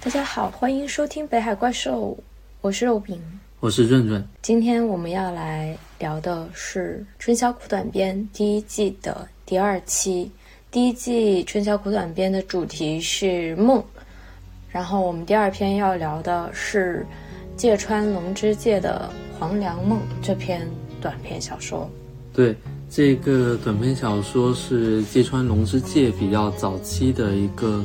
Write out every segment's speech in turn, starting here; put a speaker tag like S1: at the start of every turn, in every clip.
S1: 大家好，欢迎收听《北海怪兽》，我是肉饼，
S2: 我是润润。
S1: 今天我们要来聊的是《春宵苦短篇》第一季的第二期。第一季《春宵苦短篇》的主题是梦，然后我们第二篇要聊的是芥川龙之介的《黄粱梦》这篇短篇小说。
S2: 对，这个短篇小说是芥川龙之介比较早期的一个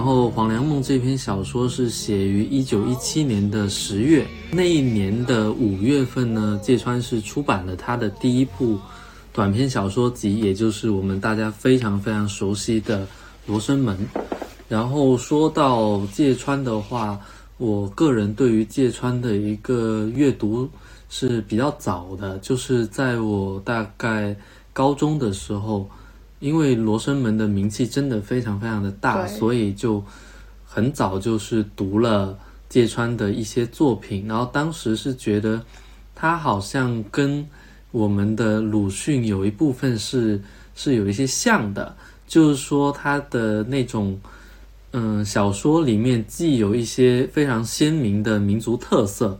S2: 然后《黄粱梦》这篇小说是写于一九一七年的十月，那一年的五月份呢，芥川是出版了他的第一部短篇小说集，也就是我们大家非常非常熟悉的《罗生门》。然后说到芥川的话，我个人对于芥川的一个阅读是比较早的，就是在我大概高中的时候。因为罗生门的名气真的非常非常的大，所以就很早就是读了芥川的一些作品，然后当时是觉得他好像跟我们的鲁迅有一部分是是有一些像的，就是说他的那种嗯小说里面既有一些非常鲜明的民族特色。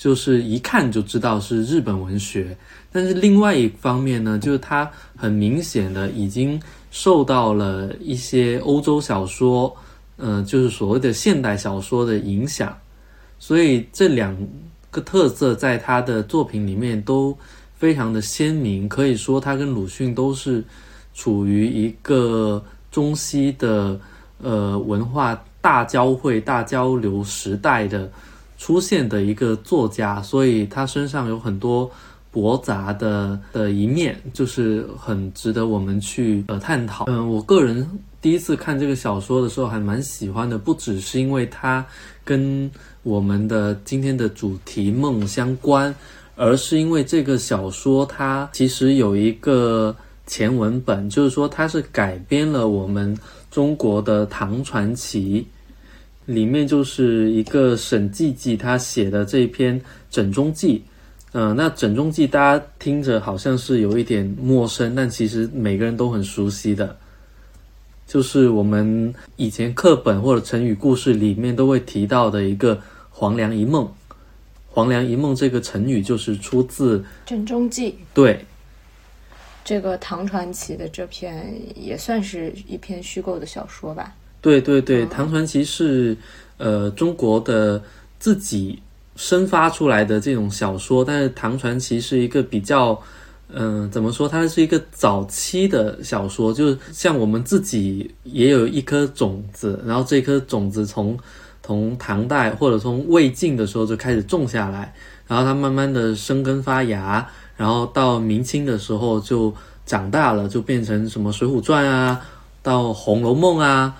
S2: 就是一看就知道是日本文学，但是另外一方面呢，就是它很明显的已经受到了一些欧洲小说，呃，就是所谓的现代小说的影响，所以这两个特色在他的作品里面都非常的鲜明，可以说他跟鲁迅都是处于一个中西的呃文化大交汇、大交流时代的。出现的一个作家，所以他身上有很多驳杂的的一面，就是很值得我们去呃探讨。嗯，我个人第一次看这个小说的时候还蛮喜欢的，不只是因为它跟我们的今天的主题梦相关，而是因为这个小说它其实有一个前文本，就是说它是改编了我们中国的唐传奇。里面就是一个沈寂寂他写的这一篇《枕中记》，呃，那《枕中记》大家听着好像是有一点陌生，但其实每个人都很熟悉的，就是我们以前课本或者成语故事里面都会提到的一个“黄粱一梦”。黄粱一梦这个成语就是出自《
S1: 枕中记》。
S2: 对，
S1: 这个唐传奇的这篇也算是一篇虚构的小说吧。
S2: 对对对，唐传奇是呃中国的自己生发出来的这种小说，但是唐传奇是一个比较嗯怎么说？它是一个早期的小说，就是像我们自己也有一颗种子，然后这颗种子从从唐代或者从魏晋的时候就开始种下来，然后它慢慢的生根发芽，然后到明清的时候就长大了，就变成什么《水浒传》啊，到《红楼梦》啊。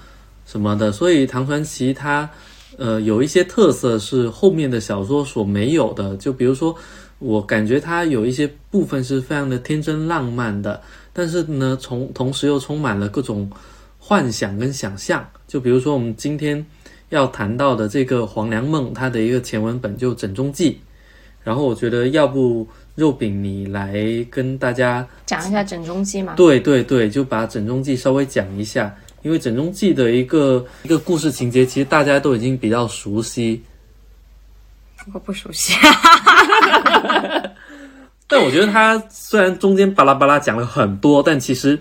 S2: 什么的，所以唐传奇它，呃，有一些特色是后面的小说所没有的。就比如说，我感觉它有一些部分是非常的天真浪漫的，但是呢，从同时又充满了各种幻想跟想象。就比如说我们今天要谈到的这个《黄粱梦》，它的一个前文本就《枕中记》。然后我觉得，要不肉饼你来跟大家
S1: 讲一下《枕中记》嘛？
S2: 对对对，就把《枕中记》稍微讲一下。因为《枕中记》的一个一个故事情节，其实大家都已经比较熟悉。
S1: 我不熟悉，
S2: 但我觉得他虽然中间巴拉巴拉讲了很多，但其实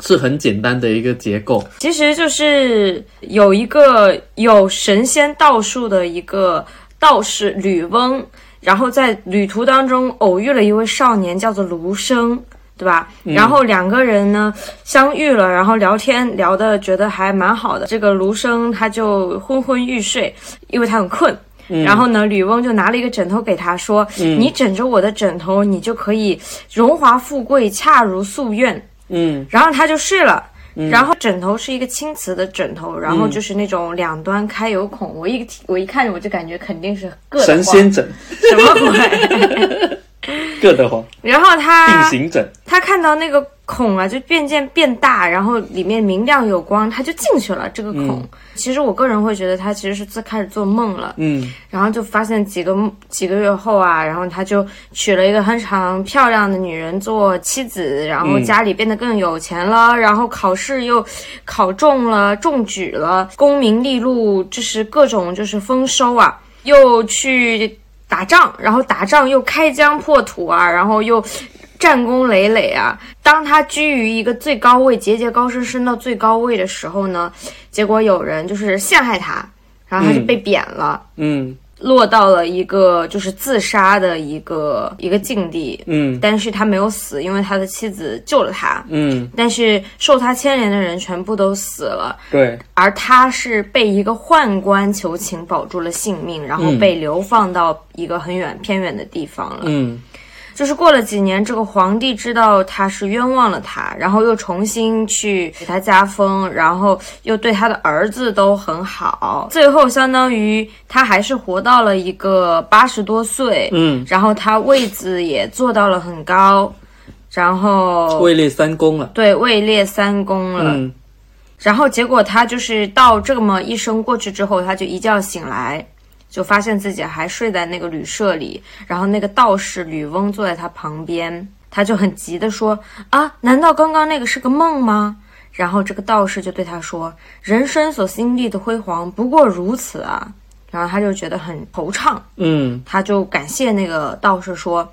S2: 是很简单的一个结构。
S1: 其实就是有一个有神仙道术的一个道士吕翁，然后在旅途当中偶遇了一位少年，叫做卢生。对吧？然后两个人呢相遇了，然后聊天聊的觉得还蛮好的。这个卢生他就昏昏欲睡，因为他很困。然后呢，吕翁就拿了一个枕头给他说：“你枕着我的枕头，你就可以荣华富贵，恰如夙愿。”
S2: 嗯，
S1: 然后他就睡了。然后枕头是一个青瓷的枕头，然后就是那种两端开有孔。我一我一看我就感觉肯定是硌得
S2: 神仙枕，
S1: 什么鬼？
S2: 硌得慌，
S1: 然后他。他看到那个孔啊，就渐渐变大，然后里面明亮有光，他就进去了这个孔。其实我个人会觉得他其实是自开始做梦了，
S2: 嗯。
S1: 然后就发现几个几个月后啊，然后他就娶了一个非常漂亮的女人做妻子，然后家里变得更有钱了，然后考试又考中了，中举了，功名利禄就是各种就是丰收啊，又去打仗，然后打仗又开疆破土啊，然后又战功累累啊。当他居于一个最高位，节节高升，升到最高位的时候呢，结果有人就是陷害他，然后他就被贬了。
S2: 嗯
S1: 落到了一个就是自杀的一个一个境地，
S2: 嗯。
S1: 但是他没有死，因为他的妻子救了他。
S2: 嗯，
S1: 但是受他牵连的人全部都死了，
S2: 对，
S1: 而他是被一个宦官求情保住了性命，然后被流放到一个很远偏远的地方了。
S2: 嗯
S1: 就是过了几年，这个皇帝知道他是冤枉了他，然后又重新去给他加封，然后又对他的儿子都很好，最后相当于他还是活到了一个八十多岁，
S2: 嗯，
S1: 然后他位子也做到了很高，然后
S2: 位列三公了。
S1: 对位列三公了，
S2: 嗯
S1: 然后结果他就是到这么一生过去之后，他就一觉醒来，就发现自己还睡在那个旅社里，然后那个道士吕翁坐在他旁边，他就很急的说：“啊，难道刚刚那个是个梦吗？”然后这个道士就对他说：“人生所经历的辉煌不过如此啊。”然后他就觉得很惆怅，
S2: 嗯
S1: 他就感谢那个道士说：“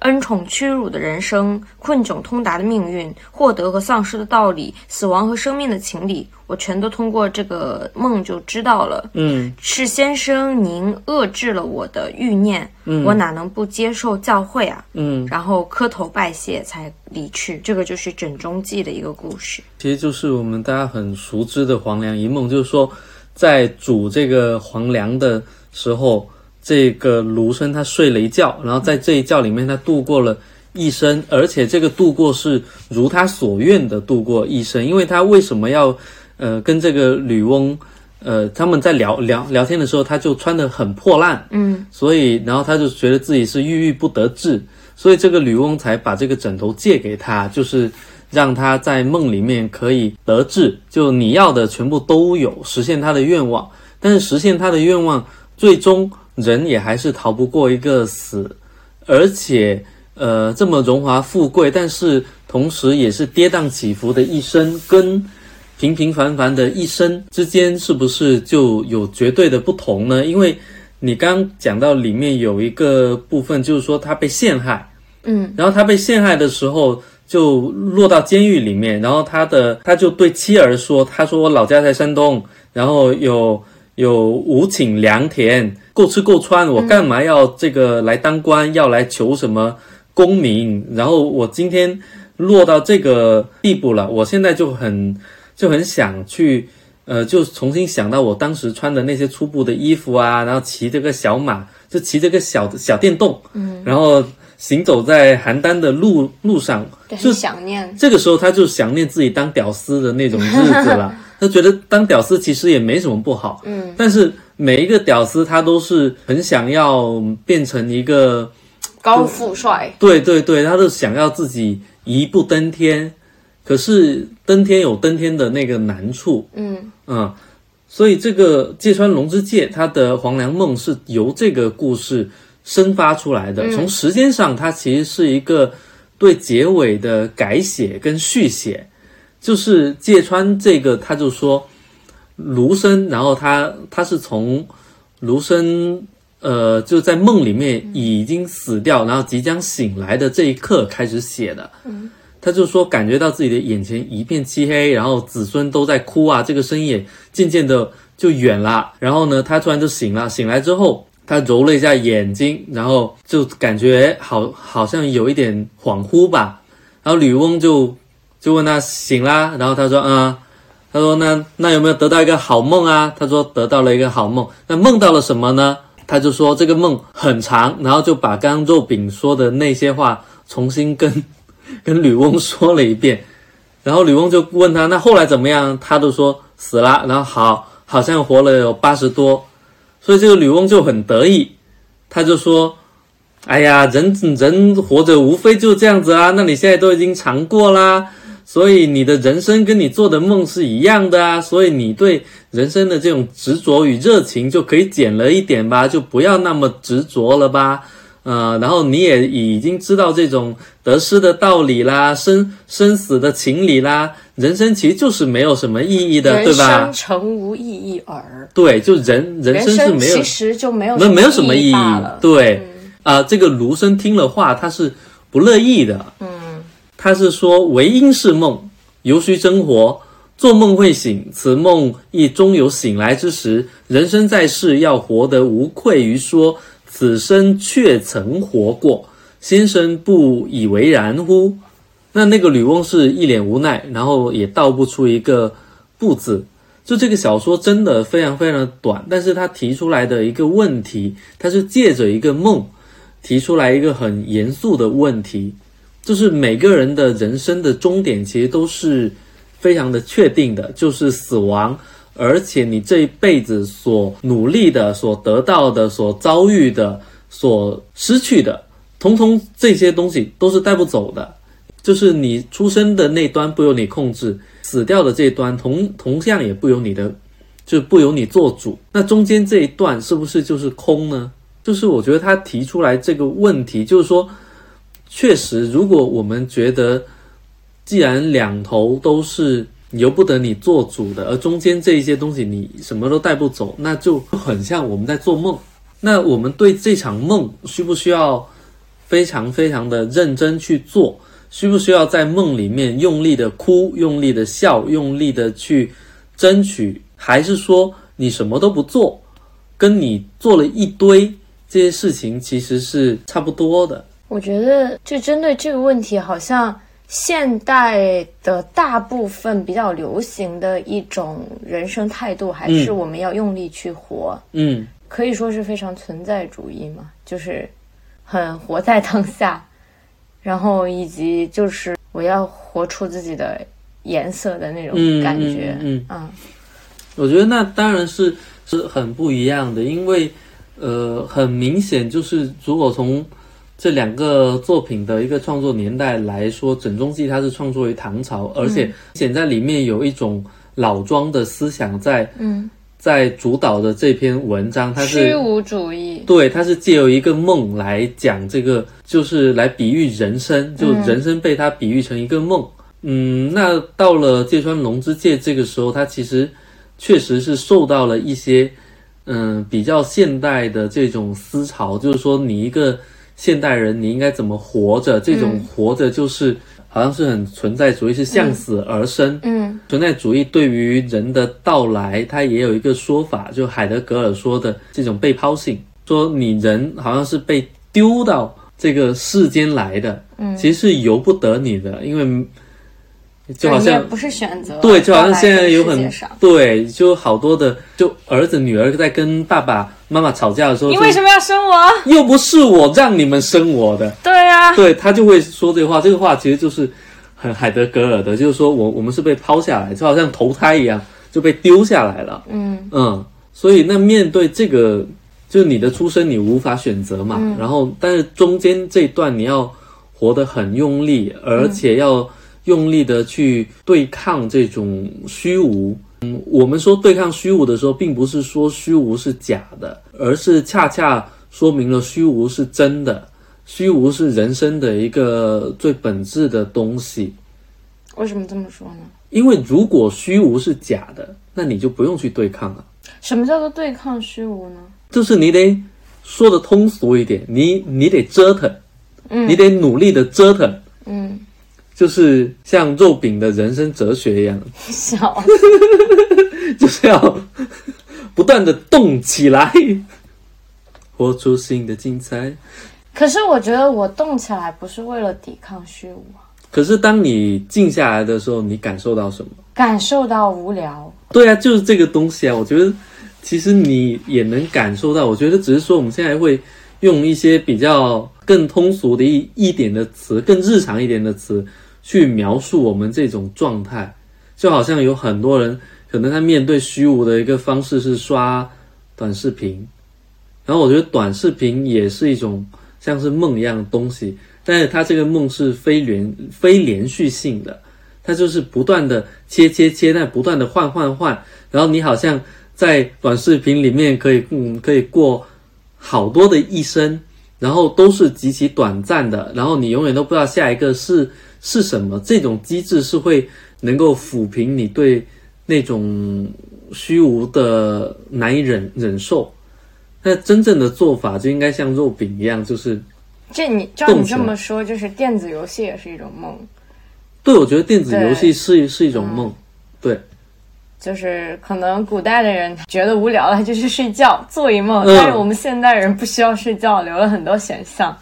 S1: 恩宠屈辱的人生，困窘通达的命运，获得和丧失的道理，死亡和生命的情理，我全都通过这个梦就知道了。
S2: 嗯
S1: 是先生您遏制了我的欲念，嗯我哪能不接受教诲啊？
S2: 嗯，
S1: 然后磕头拜谢才离去。这个就是枕中记的一个故事。
S2: 其实就是我们大家很熟知的黄粱一梦，就是说在煮这个黄粱的时候，这个卢生他睡了一觉，然后在这一觉里面他度过了一生，而且这个度过是如他所愿的度过一生，因为他为什么要呃跟这个吕翁呃他们在聊聊聊天的时候，他就穿得很破烂，
S1: 嗯
S2: 所以然后他就觉得自己是郁郁不得志，所以这个吕翁才把这个枕头借给他，就是让他在梦里面可以得志，就你要的全部都有，实现他的愿望。但是实现他的愿望，最终人也还是逃不过一个死，而且呃这么荣华富贵，但是同时也是跌宕起伏的一生，跟平平凡凡的一生之间，是不是就有绝对的不同呢？因为你刚讲到里面有一个部分，就是说他被陷害，
S1: 嗯。
S2: 然后他被陷害的时候就落到监狱里面，然后他的他就对妻儿说：“他说我老家在山东，然后有有五顷良田，够吃够穿，我干嘛要这个来当官，要来求什么功名？然后我今天落到这个地步了，我现在就很就很想去。”呃，就重新想到我当时穿的那些粗布的衣服啊，然后骑这个小马，就骑这个小小电动，嗯，然后行走在邯郸的路路上，
S1: 对，
S2: 就
S1: 很想念。
S2: 这个时候他就想念自己当屌丝的那种日子了。他觉得当屌丝其实也没什么不好，
S1: 嗯，
S2: 但是每一个屌丝他都是很想要变成一个，
S1: 高富帅，
S2: 对对对，他都想要自己一步登天。可是登天有登天的那个难处，
S1: 嗯
S2: 嗯，所以这个芥川龙之介他的《黄粱梦》是由这个故事生发出来的。从时间上，它其实是一个对结尾的改写跟续写。就是芥川这个，他就说卢生，然后他他是从卢生呃就在梦里面已经死掉，然后即将醒来的这一刻开始写的。他就说感觉到自己的眼前一片漆黑，然后子孙都在哭啊，这个声音也渐渐的就远了。然后呢，他突然就醒了，醒来之后，他揉了一下眼睛，然后就感觉好好像有一点恍惚吧。然后吕翁就就问他醒啦，然后他说嗯，他说那那有没有得到一个好梦啊？他说得到了一个好梦，那梦到了什么呢？他就说这个梦很长，然后就把刚刚肉饼说的那些话重新跟 跟吕翁说了一遍，然后吕翁就问他，那后来怎么样？他都说死了，然后好，好像活了有八十多，所以这个吕翁就很得意，他就说，哎呀，人人活着无非就这样子啊，那你现在都已经尝过啦。所以你的人生跟你做的梦是一样的啊，所以你对人生的这种执着与热情就可以减了一点吧，就不要那么执着了吧，呃，然后你也已经知道这种得失的道理啦，生生死的情理啦，人生其实就是没有什么意义的，对吧？
S1: 人生诚无意义耳。
S2: 对，就人人生是没有，
S1: 其实就没有
S2: 没没有什么意义。对，啊，这个卢生听了话，他是不乐意的，嗯。他是说：“唯因是梦，犹须真活。做梦会醒，此梦亦终有醒来之时。人生在世，要活得无愧于说，此生确曾活过。先生不以为然乎？”那那个吕翁是一脸无奈，然后也道不出一个不字。就这个小说真的非常非常的短，但是他提出来的一个问题，他是借着一个梦提出来一个很严肃的问题。就是每个人的人生的终点，其实都是非常的确定的，就是死亡。而且你这一辈子所努力的、所得到的、所遭遇的、所失去的，通通这些东西都是带不走的。就是你出生的那端不由你控制，死掉的这一端同同样也不由你的，就是不由你做主。那中间这一段是不是就是空呢？就是我觉得他提出来这个问题，就是说。确实，如果我们觉得，既然两头都是由不得你做主的，而中间这一些东西你什么都带不走，那就很像我们在做梦。那我们对这场梦需不需要非常非常的认真去做？需不需要在梦里面用力的哭、用力的笑、用力的去争取？还是说你什么都不做，跟你做了一堆这些事情其实是差不多的？
S1: 我觉得，就针对这个问题，好像现代的大部分比较流行的一种人生态度，还是我们要用力去活。
S2: 嗯，
S1: 可以说是非常存在主义嘛，就是很活在当下，然后以及就是我要活出自己的颜色的那种感觉。
S2: 嗯嗯，我觉得那当然是是很不一样的，因为呃，很明显就是如果从这两个作品的一个创作年代来说，《枕中记》它是创作于唐朝，而且显在里面有一种老庄的思想在，
S1: 嗯，
S2: 在主导的这篇文章，它是
S1: 虚无主义，
S2: 对，它是借由一个梦来讲这个，就是来比喻人生，就人生被它比喻成一个梦。嗯，那到了芥川龙之介这个时候，他其实确实是受到了一些，嗯，比较现代的这种思潮，就是说你一个。现代人，你应该怎么活着？这种活着就是好像是很存在主义，是向死而生。
S1: 嗯，
S2: 存在主义对于人的到来，它也有一个说法，就海德格尔说的这种被抛性，说你人好像是被丢到这个世间来的，嗯，其实是由不得你的，因为。就好像
S1: 不是选择，
S2: 对，就好像现在有很对，就好多的，就儿子女儿在跟爸爸妈妈吵架的时候，
S1: 你为什么要生我？
S2: 又不是我让你们生我的。
S1: 对呀，
S2: 对他就会说这个话，这个话其实就是很海德格尔的，就是说我我们是被抛下来，就好像投胎一样就被丢下来了。
S1: 嗯
S2: 嗯，所以那面对这个，就是你的出生你无法选择嘛，然后但是中间这段你要活得很用力，而且要。用力的去对抗这种虚无。嗯，我们说对抗虚无的时候，并不是说虚无是假的，而是恰恰说明了虚无是真的。虚无是人生的一个最本质的东西。
S1: 为什么这么说呢？
S2: 因为如果虚无是假的，那你就不用去对抗了。
S1: 什么叫做对抗虚无呢？
S2: 就是你得说的通俗一点，你你得折腾，
S1: 嗯，
S2: 你得努力的折腾，
S1: 嗯。
S2: 就是像肉饼的人生哲学一样，
S1: 笑，
S2: 就是要不断的动起来，活出新的精彩。
S1: 可是我觉得我动起来不是为了抵抗虚无啊。
S2: 可是当你静下来的时候，你感受到什么？
S1: 感受到无聊。
S2: 对啊，就是这个东西啊。我觉得其实你也能感受到。我觉得只是说我们现在会用一些比较更通俗的一一点的词，更日常一点的词。去描述我们这种状态，就好像有很多人可能他面对虚无的一个方式是刷短视频，然后我觉得短视频也是一种像是梦一样的东西，但是它这个梦是非连非连续性的，它就是不断的切切切，但不断的换换换，然后你好像在短视频里面可以嗯可以过好多的一生。然后都是极其短暂的，然后你永远都不知道下一个是是什么。这种机制是会能够抚平你对那种虚无的难以忍忍受。那真正的做法就应该像肉饼一样，就是
S1: 这你照你这么说，就是电子游戏也是一种梦。
S2: 对，我觉得电子游戏是是一种梦。对。
S1: 就是可能古代的人觉得无聊了，就去睡觉做一梦。但是我们现代人不需要睡觉，留了很多选项。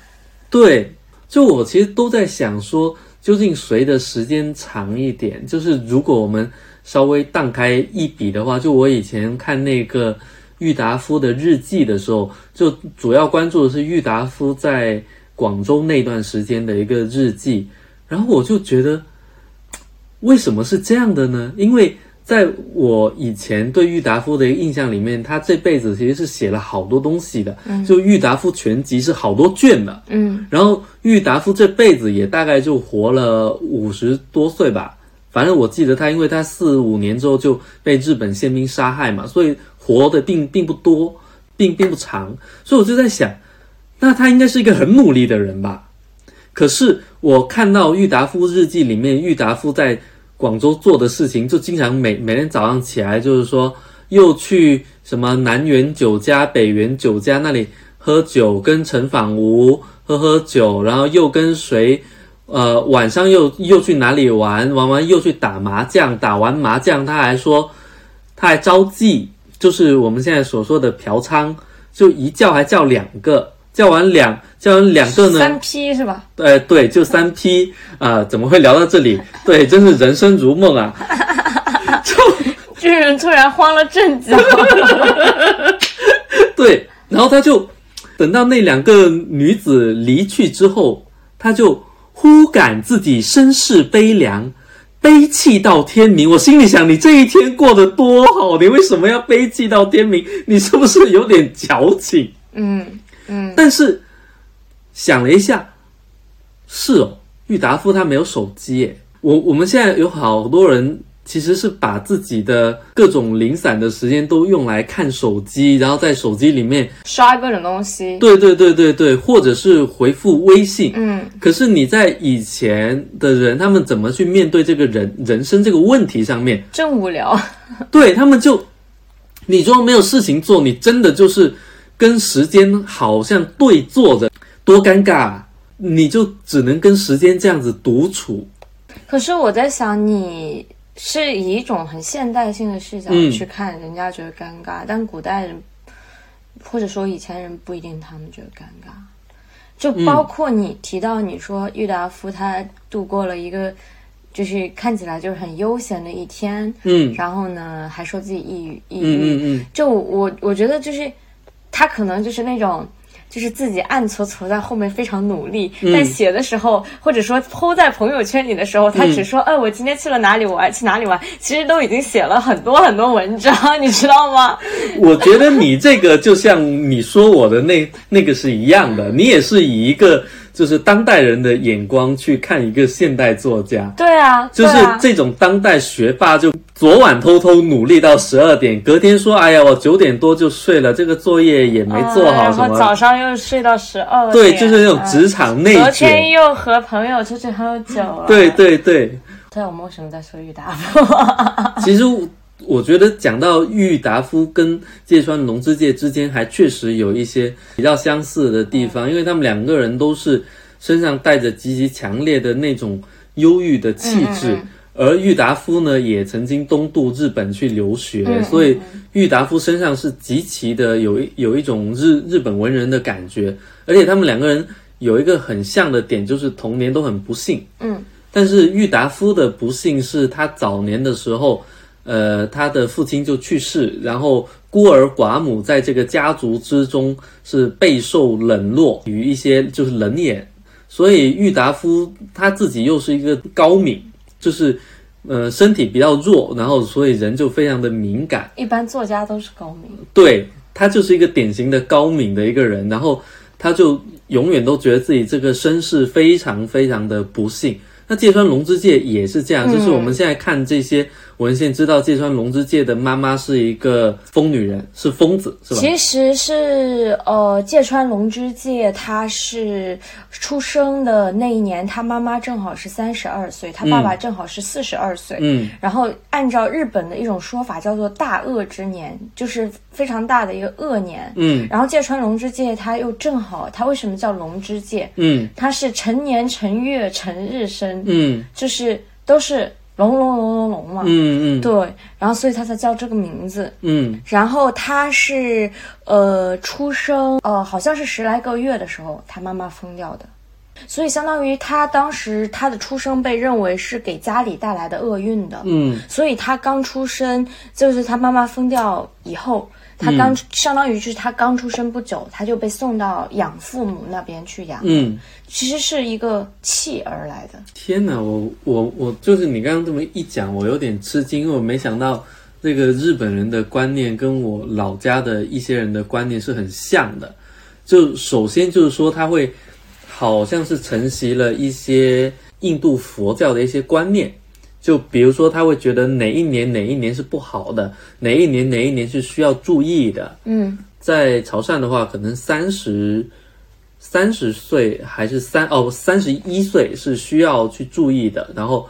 S2: 对，就我其实都在想说，究竟谁的时间长一点？就是如果我们稍微荡开一笔的话，就我以前看那个郁达夫的日记的时候，就主要关注的是郁达夫在广州那段时间的一个日记。然后我就觉得，为什么是这样的呢？因为在我以前对郁达夫的一个印象里面，他这辈子其实是写了好多东西的。嗯，就郁达夫全集是好多卷的。嗯，然后郁达夫这辈子也大概就活了五十多岁吧。反正我记得他，因为他四五年之后就被日本宪兵杀害嘛，所以活的并并不多，并并不长。所以我就在想，那他应该是一个很努力的人吧？可是我看到郁达夫日记里面，郁达夫在。广州做的事情就经常每每天早上起来就是说又去什么南园酒家、北园酒家那里喝酒，跟陈仿吾喝喝酒，然后又跟谁，呃，晚上又又去哪里玩，玩完又去打麻将，打完麻将他还说他还招妓，就是我们现在所说的嫖娼，就一叫还叫两个。叫完两叫完两个呢？
S1: 三批是吧？
S2: 对对，就三批啊！怎么会聊到这里？对，真是人生如梦啊！
S1: 就这人突然慌了阵脚。
S2: 对，然后他就等到那两个女子离去之后，他就忽感自己身世悲凉，悲泣到天明。我心里想，你这一天过得多好，你为什么要悲泣到天明？你是不是有点矫情？嗯。
S1: 嗯，
S2: 但是想了一下，是哦，郁达夫他没有手机耶。我我们现在有好多人其实是把自己的各种零散的时间都用来看手机，然后在手机里面
S1: 刷各种东西。
S2: 对对对对对，或者是回复微信。
S1: 嗯，
S2: 可是你在以前的人，他们怎么去面对这个人人生这个问题上面？
S1: 真无聊。
S2: 对他们就，你说没有事情做，你真的就是。跟时间好像对坐着，多尴尬！你就只能跟时间这样子独处。
S1: 可是我在想，你是以一种很现代性的视角去看，人家觉得尴尬，但古代人或者说以前人不一定他们觉得尴尬。就包括你提到你说郁达夫他度过了一个就是看起来就是很悠闲的一天，
S2: 嗯，
S1: 然后呢还说自己抑郁，抑
S2: 郁，嗯嗯嗯，
S1: 就我我觉得就是。他可能就是那种，就是自己暗搓搓在后面非常努力，但写的时候或者说抛在朋友圈里的时候，他只说：“哎，我今天去了哪里玩，去哪里玩。”其实都已经写了很多很多文章，你知道吗？
S2: 我觉得你这个就像你说我的那那个是一样的，你也是以一个。就是当代人的眼光去看一个现代作家，
S1: 对啊，
S2: 就是这种当代学霸，就昨晚偷偷努力到十二点，隔天说，哎呀，我九点多就睡了，这个作业也没做好，什么
S1: 早上又睡到十二，
S2: 对，就是那种职场内卷。
S1: 昨天又和朋友出去喝酒了，
S2: 对对对。
S1: 对我们为什么在说郁达夫？
S2: 其实。我觉得讲到郁达夫跟芥川龙之介之间，还确实有一些比较相似的地方，因为他们两个人都是身上带着极其强烈的那种忧郁的气质，而郁达夫呢，也曾经东渡日本去留学，所以郁达夫身上是极其的有一有一种日日本文人的感觉，而且他们两个人有一个很像的点，就是童年都很不幸，
S1: 嗯，
S2: 但是郁达夫的不幸是他早年的时候。呃，他的父亲就去世，然后孤儿寡母在这个家族之中是备受冷落，与一些就是冷眼，所以郁达夫他自己又是一个高敏，就是呃身体比较弱，然后所以人就非常的敏感。
S1: 一般作家都是高敏，
S2: 对他就是一个典型的高敏的一个人，然后他就永远都觉得自己这个身世非常非常的不幸。那芥川龙之介也是这样，就是我们现在看这些文献，知道芥川龙之介的妈妈是一个疯女人，是疯子，是吧？
S1: 其实是呃，芥川龙之介他是出生的那一年，他妈妈正好是三十二岁，他爸爸正好是四十二岁。
S2: 嗯，
S1: 然后按照日本的一种说法，叫做大恶之年，就是非常大的一个恶年。
S2: 嗯
S1: 然后芥川龙之介他又正好，他为什么叫龙之介？
S2: 嗯
S1: 他是成年成月成日生，
S2: 嗯
S1: 就是都是龙龙龙龙龙嘛。
S2: 嗯嗯
S1: 对，然后所以他才叫这个名字。
S2: 嗯
S1: 然后他是呃出生呃好像是十来个月的时候，他妈妈疯掉的，所以相当于他当时他的出生被认为是给家里带来的厄运的，
S2: 嗯
S1: 所以他刚出生就是他妈妈疯掉以后。他刚、相当于就是他刚出生不久，他就被送到养父母那边去养，
S2: 嗯，
S1: 其实是一个弃儿来的。
S2: 天哪，我我我就是你刚刚这么一讲，我有点吃惊，因为我没想到那个日本人的观念跟我老家的一些人的观念是很像的。就首先就是说，他会好像是承袭了一些印度佛教的一些观念。就比如说，他会觉得哪一年哪一年是不好的，哪一年哪一年是需要注意的。
S1: 嗯
S2: 在潮汕的话，可能三十三十岁还是三哦三十一岁是需要去注意的。然后，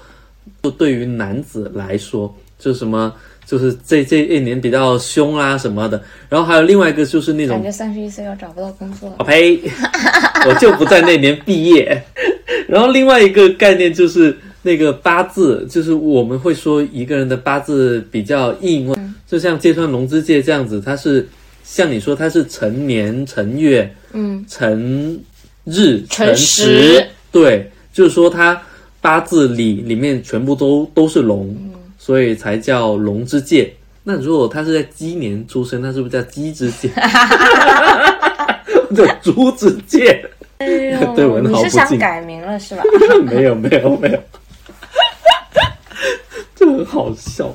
S2: 就对于男子来说，就什么就是这这一年比较凶啊什么的。然后还有另外一个就是那种
S1: 感觉三十一岁要找不到工作
S2: 啊。呸，我就不在那年毕业。然后另外一个概念就是那个八字，就是我们会说一个人的八字比较硬，就像芥川龙之介这样子，他是像你说他是辰年辰月
S1: 嗯，
S2: 辰日
S1: 辰
S2: 时
S1: 时，
S2: 对，就是说他八字里里面全部都都是龙，所以才叫龙之介。那如果他是在鸡年出生，那是不是叫鸡之介？叫猪之介？对文
S1: 你是想改名了是吧？
S2: 没有没有没有，好笑。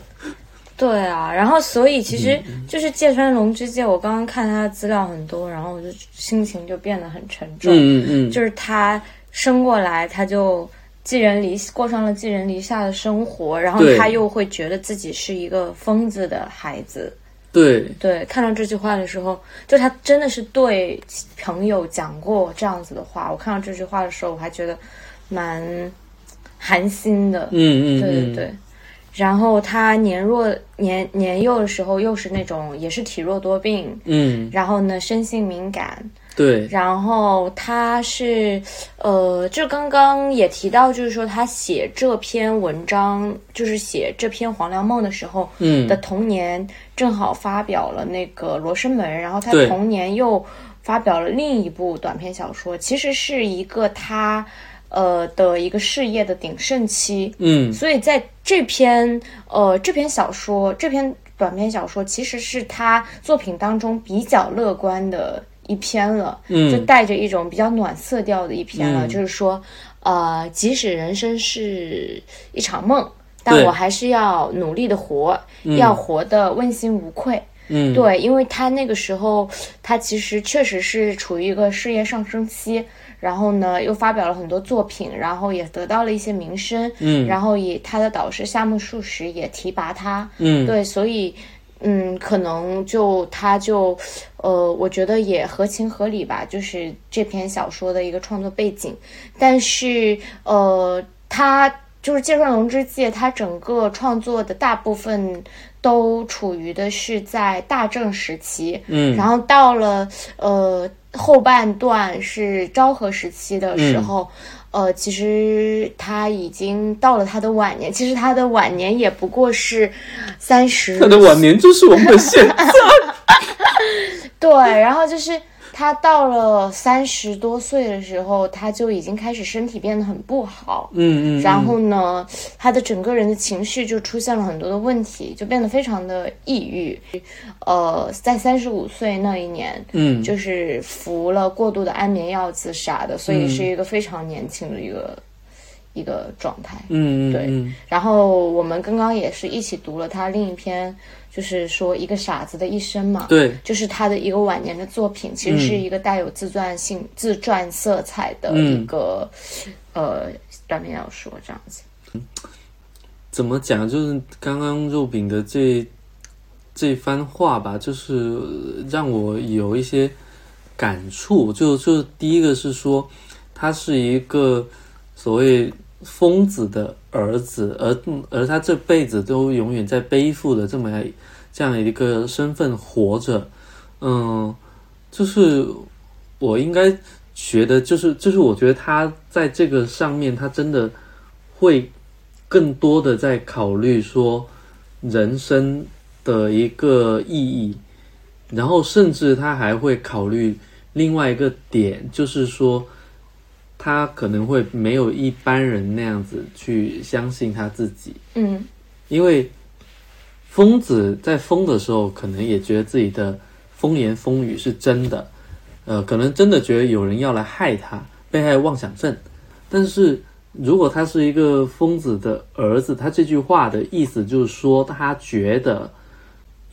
S1: 对啊，然后所以其实就是芥川龙之介，我刚刚看他的资料很多，然后我就心情就变得很沉重。
S2: 嗯嗯嗯，
S1: 就是他生过来，他就寄人篱过上了寄人篱下的生活，然后他又会觉得自己是一个疯子的孩子。
S2: 对，
S1: 对，看到这句话的时候，就他真的是对朋友讲过这样子的话。我看到这句话的时候，我还觉得蛮寒心的。
S2: 嗯嗯，
S1: 对对
S2: 嗯
S1: 对。然后他年弱年年幼的时候，又是那种也是体弱多病，
S2: 嗯，
S1: 然后呢生性敏感，
S2: 对，
S1: 然后他是呃，就刚刚也提到，就是说他写这篇文章，就是写这篇《黄粱梦》的时候，
S2: 嗯。
S1: 的童年正好发表了那个《罗生门》，然后他
S2: 对。
S1: 同年又发表了另一部短篇小说，其实是一个他呃的一个事业的鼎盛期，
S2: 嗯。
S1: 所以在这篇呃这篇小说这篇短篇小说，其实是他作品当中比较乐观的一篇了，
S2: 嗯。
S1: 就带着一种比较暖色调的一篇了，
S2: 嗯。
S1: 就是说，呃，即使人生是一场梦，但我还是要努力的活，要活得问心无愧。
S2: 嗯，
S1: 对，因为他那个时候，他其实确实是处于一个事业上升期，然后呢，又发表了很多作品，然后也得到了一些名声，
S2: 嗯
S1: 然后也他的导师夏目漱石也提拔他，
S2: 嗯
S1: 对，所以。嗯，可能就他就，呃，我觉得也合情合理吧，就是这篇小说的一个创作背景。但是，呃，他就是芥川龙之介，他整个创作的大部分都处于的是在大正时期，
S2: 嗯
S1: 然后到了呃后半段是昭和时期的时候，呃，其实他已经到了他的晚年，其实他的晚年也不过是三十
S2: 他的晚年就是我们的现在。
S1: 对，然后就是他到了三十多岁的时候，他就已经开始身体变得很不好。
S2: 嗯嗯，
S1: 然后呢，他的整个人的情绪就出现了很多的问题，就变得非常的抑郁。呃，在三十五岁那一年，
S2: 嗯，
S1: 就是服了过度的安眠药自杀的，所以是一个非常年轻的一个一个状态。
S2: 嗯嗯
S1: 对
S2: 嗯
S1: 然后我们刚刚也是一起读了他另一篇，就是说一个傻子的一生嘛。
S2: 对，
S1: 就是他的一个晚年的作品，其实是一个带有自传性、自传色彩的一个、呃短篇小说，这样子。
S2: 怎么讲？就是刚刚肉饼的这这番话吧，就是让我有一些感触。就就第一个是说，他是一个所谓疯子的儿子，而而他这辈子都永远在背负的这么这样一个身份活着。嗯，就是我应该觉得，就是就是我觉得他在这个上面，他真的会。更多的在考虑说人生的一个意义，然后甚至他还会考虑另外一个点，就是说他可能会没有一般人那样子去相信他自己，
S1: 嗯。
S2: 因为疯子在疯的时候，可能也觉得自己的风言风语是真的，呃，可能真的觉得有人要来害他，被害妄想症，但是。如果他是一个疯子的儿子，他这句话的意思就是说，他觉得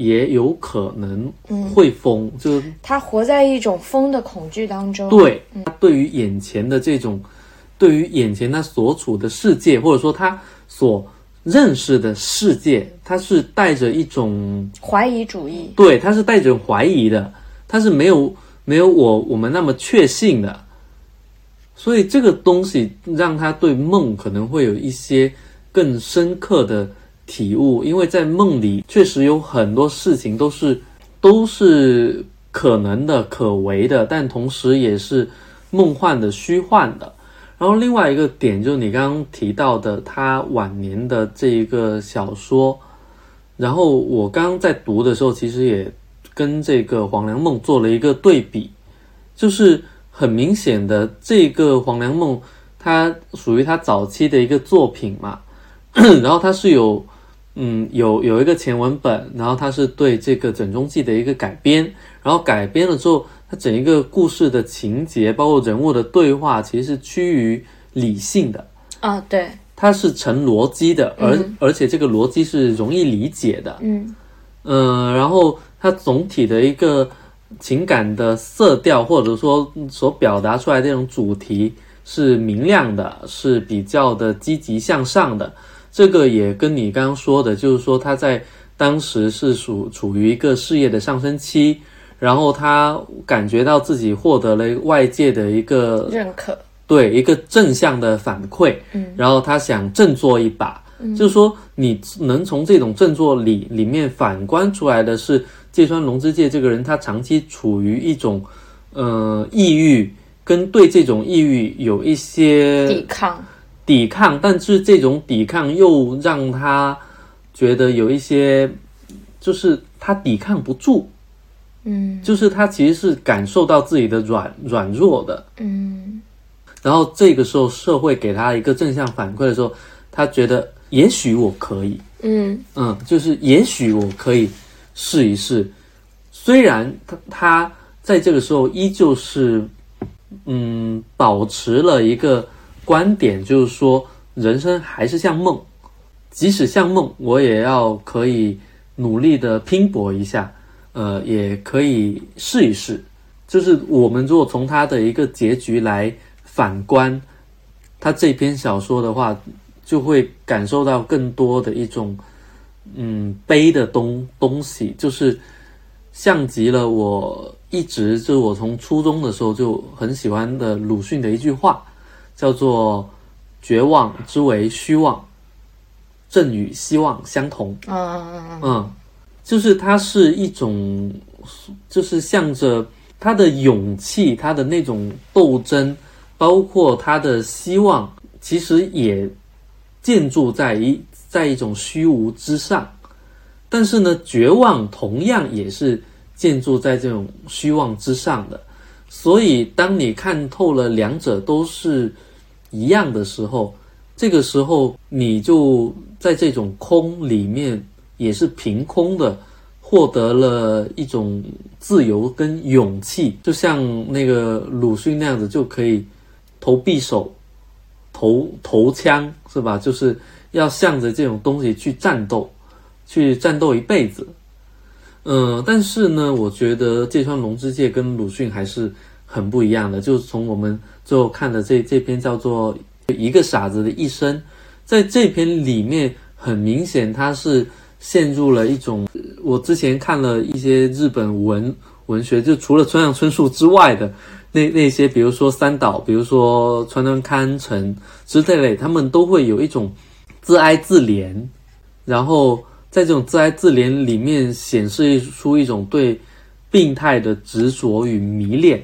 S2: 也有可能会疯，就是
S1: 他活在一种疯的恐惧当中。
S2: 对他对于眼前的这种，对于眼前他所处的世界，或者说他所认识的世界，他是带着一种
S1: 怀疑主义。
S2: 对，他是带着怀疑的，他是没有没有我我们那么确信的。所以这个东西让他对梦可能会有一些更深刻的体悟，因为在梦里确实有很多事情都是都是可能的、可为的，但同时也是梦幻的、虚幻的。然后另外一个点就是你刚刚提到的他晚年的这一个小说，然后我刚刚在读的时候，其实也跟这个黄粱梦做了一个对比，就是。很明显的，这个《黄粱梦》它属于他早期的一个作品嘛，然后它是有，嗯，有有一个前文本，然后它是对这个《整中记》的一个改编，然后改编了之后，它整一个故事的情节，包括人物的对话，其实是趋于理性的。
S1: 啊，对，
S2: 它是成逻辑的，而而且这个逻辑是容易理解的，
S1: 嗯。
S2: 嗯，然后它总体的一个。情感的色调，或者说所表达出来这种主题是明亮的，是比较的积极向上的。这个也跟你刚刚说的，就是说他在当时是属处于一个事业的上升期，然后他感觉到自己获得了外界的一个
S1: 认可，
S2: 对一个正向的反馈，
S1: 嗯，
S2: 然后他想振作一把，嗯。就是说你能从这种振作里里面反观出来的是。芥川龙之介这个人，他长期处于一种，呃，抑郁，跟对这种抑郁有一些
S1: 抵抗，
S2: 抵抗，但是这种抵抗又让他觉得有一些，就是他抵抗不住，
S1: 嗯，
S2: 就是他其实是感受到自己的软软弱的，
S1: 嗯，
S2: 然后这个时候社会给他一个正向反馈的时候，他觉得也许我可以，
S1: 嗯。
S2: 嗯，就是也许我可以。试一试，虽然他他在这个时候依旧是，嗯，保持了一个观点，就是说人生还是像梦，即使像梦，我也要可以努力的拼搏一下，呃，也可以试一试。就是我们如果从他的一个结局来反观他这篇小说的话，就会感受到更多的一种。嗯，悲的东东西就是像极了我一直就是我从初中的时候就很喜欢的鲁迅的一句话，叫做“绝望之为虚妄，正与希望相同。”
S1: 嗯嗯嗯
S2: 嗯，就是它是一种，就是向着他的勇气，他的那种斗争，包括他的希望，其实也建筑在一。在一种虚无之上，但是呢，绝望同样也是建筑在这种虚妄之上的。所以当你看透了两者都是一样的时候，这个时候你就在这种空里面也是凭空的获得了一种自由跟勇气，就像那个鲁迅那样子，就可以投匕首、投投枪，是吧？就是要向着这种东西去战斗，去战斗一辈子。嗯，但是呢，我觉得芥川龙之介跟鲁迅还是很不一样的。就是从我们最后看的这这篇叫做《一个傻子的一生》，在这篇里面，很明显他是陷入了一种。我之前看了一些日本文文学，就除了村上春树之外的那那些，比如说三岛，比如说川端康成之类，他们都会有一种自哀自怜，然后。在这种自哀自怜里面，显示出一种对病态的执着与迷恋，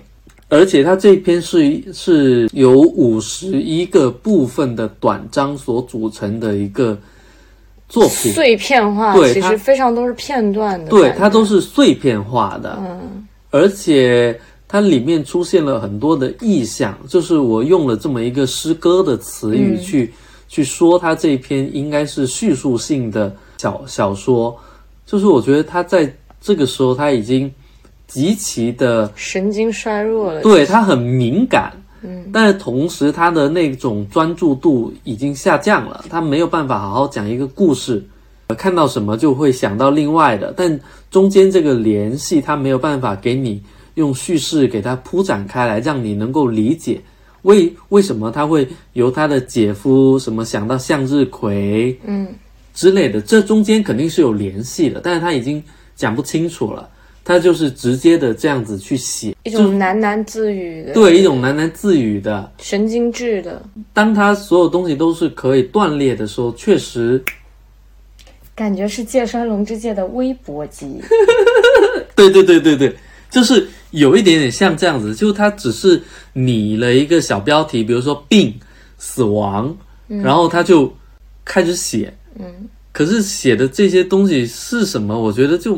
S2: 而且它这篇是是由五十一个部分的短章所组成的一个作品，
S1: 碎片化，
S2: 对，
S1: 其实非常都是片段的，
S2: 对，它都是碎片化的，
S1: 嗯，
S2: 而且它里面出现了很多的意象，就是我用了这么一个诗歌的词语去去说，它这篇应该是叙述性的。小小说，就是我觉得他在这个时候他已经极其的
S1: 神经衰弱了，
S2: 对他很敏感，
S1: 嗯，
S2: 但是同时他的那种专注度已经下降了，他没有办法好好讲一个故事，看到什么就会想到另外的，但中间这个联系他没有办法给你用叙事给他铺展开来，让你能够理解为为什么他会由他的姐夫什么想到向日葵，
S1: 嗯。
S2: 之类的，这中间肯定是有联系的，但是他已经讲不清楚了，他就是直接的这样子去写，
S1: 一种喃喃自语的，
S2: 对，一种喃喃自语的，
S1: 神经质的。
S2: 当他所有东西都是可以断裂的时候，确实
S1: 感觉是芥川龙之介的微博集。
S2: 对对对对对，就是有一点点像这样子，就他只是拟了一个小标题，比如说病、死亡，然后他就开始写。
S1: 嗯，
S2: 可是写的这些东西是什么？我觉得就，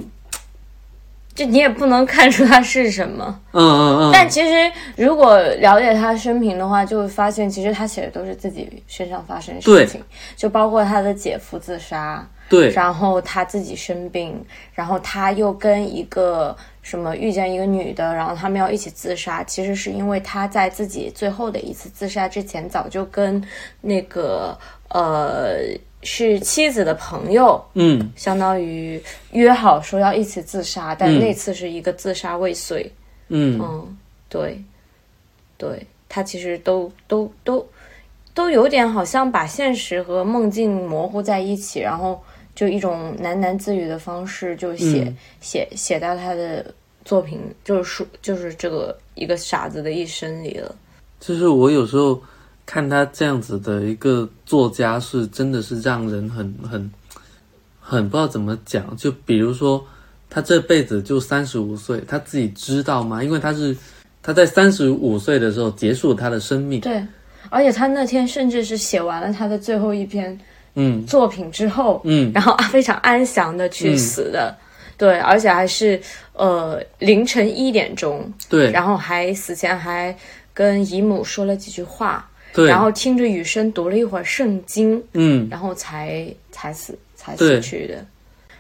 S1: 就你也不能看出它是什么。
S2: 嗯嗯嗯。
S1: 但其实如果了解他生平的话，就会发现，其实他写的都是自己身上发生的事情，就包括他的姐夫自杀，
S2: 对，
S1: 然后他自己生病，然后他又跟一个什么遇见一个女的，然后他们要一起自杀，其实是因为他在自己最后的一次自杀之前，早就跟那个呃。是妻子的朋友，
S2: 嗯，
S1: 相当于约好说要一起自杀，但那次是一个自杀未遂，
S2: 嗯。
S1: 嗯，对，对他其实都都都都有点好像把现实和梦境模糊在一起，然后就一种喃喃自语的方式就写写写到他的作品，就是说就是这个一个傻子的一生里了。
S2: 就是我有时候。看他这样子的一个作家，是真的是让人很很很不知道怎么讲。就比如说，他这辈子就三十五岁，他自己知道吗？因为他是他在三十五岁的时候结束他的生命。
S1: 对，而且他那天甚至是写完了他的最后一篇
S2: 嗯
S1: 作品之后，
S2: 嗯，
S1: 然后非常安详的去死的。对，而且还是呃凌晨一点钟。
S2: 对，
S1: 然后还死前还跟姨母说了几句话。
S2: 对，
S1: 然后听着雨声读了一会儿圣经，
S2: 嗯，
S1: 然后才才死才死去的。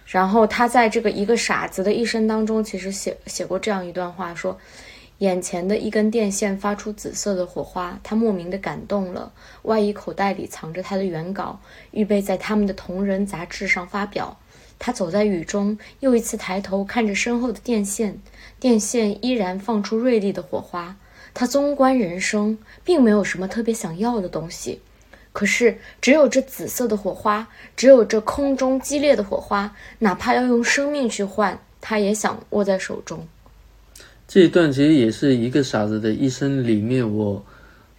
S1: 然后他在这个一个傻子的一生当中，其实写写过这样一段话：说，眼前的一根电线发出紫色的火花，他莫名的感动了。外衣口袋里藏着他的原稿，预备在他们的同人杂志上发表。他走在雨中，又一次抬头看着身后的电线，电线依然放出锐利的火花。他纵观人生，并没有什么特别想要的东西，可是只有这紫色的火花，只有这空中激烈的火花，哪怕要用生命去换，他也想握在手中。
S2: 这一段其实也是一个傻子的一生里面，我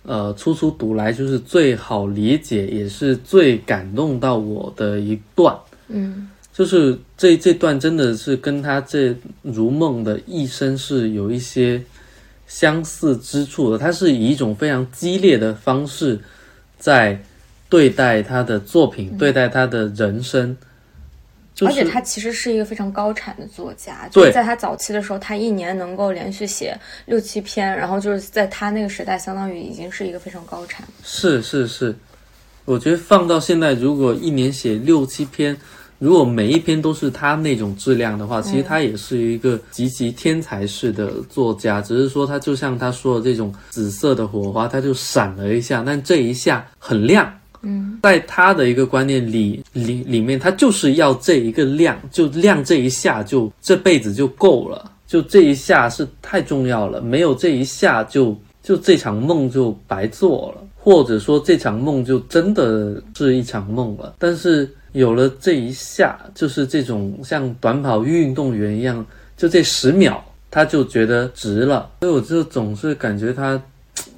S2: 呃初初读来就是最好理解，也是最感动到我的一段。
S1: 嗯，
S2: 就是这这段真的是跟他这如梦的一生是有一些。相似之处的，他是以一种非常激烈的方式在对待他的作品，对待他的人生。就是
S1: 而且他其实是一个非常高产的作家，就是在他早期的时候，他一年能够连续写六七篇，然后就是在他那个时代，相当于已经是一个非常高产。
S2: 是是是，我觉得放到现在，如果一年写六七篇，如果每一篇都是他那种质量的话，其实他也是一个极其天才式的作家。只是说他就像他说的这种紫色的火花，他就闪了一下，但这一下很亮。
S1: 嗯，
S2: 在他的一个观念里里里面，他就是要这一个亮，就亮这一下就这辈子就够了，就这一下是太重要了，没有这一下就就这场梦就白做了，或者说这场梦就真的是一场梦了。但是有了这一下，就是这种像短跑运动员一样，就这十秒，他就觉得值了。所以我就总是感觉他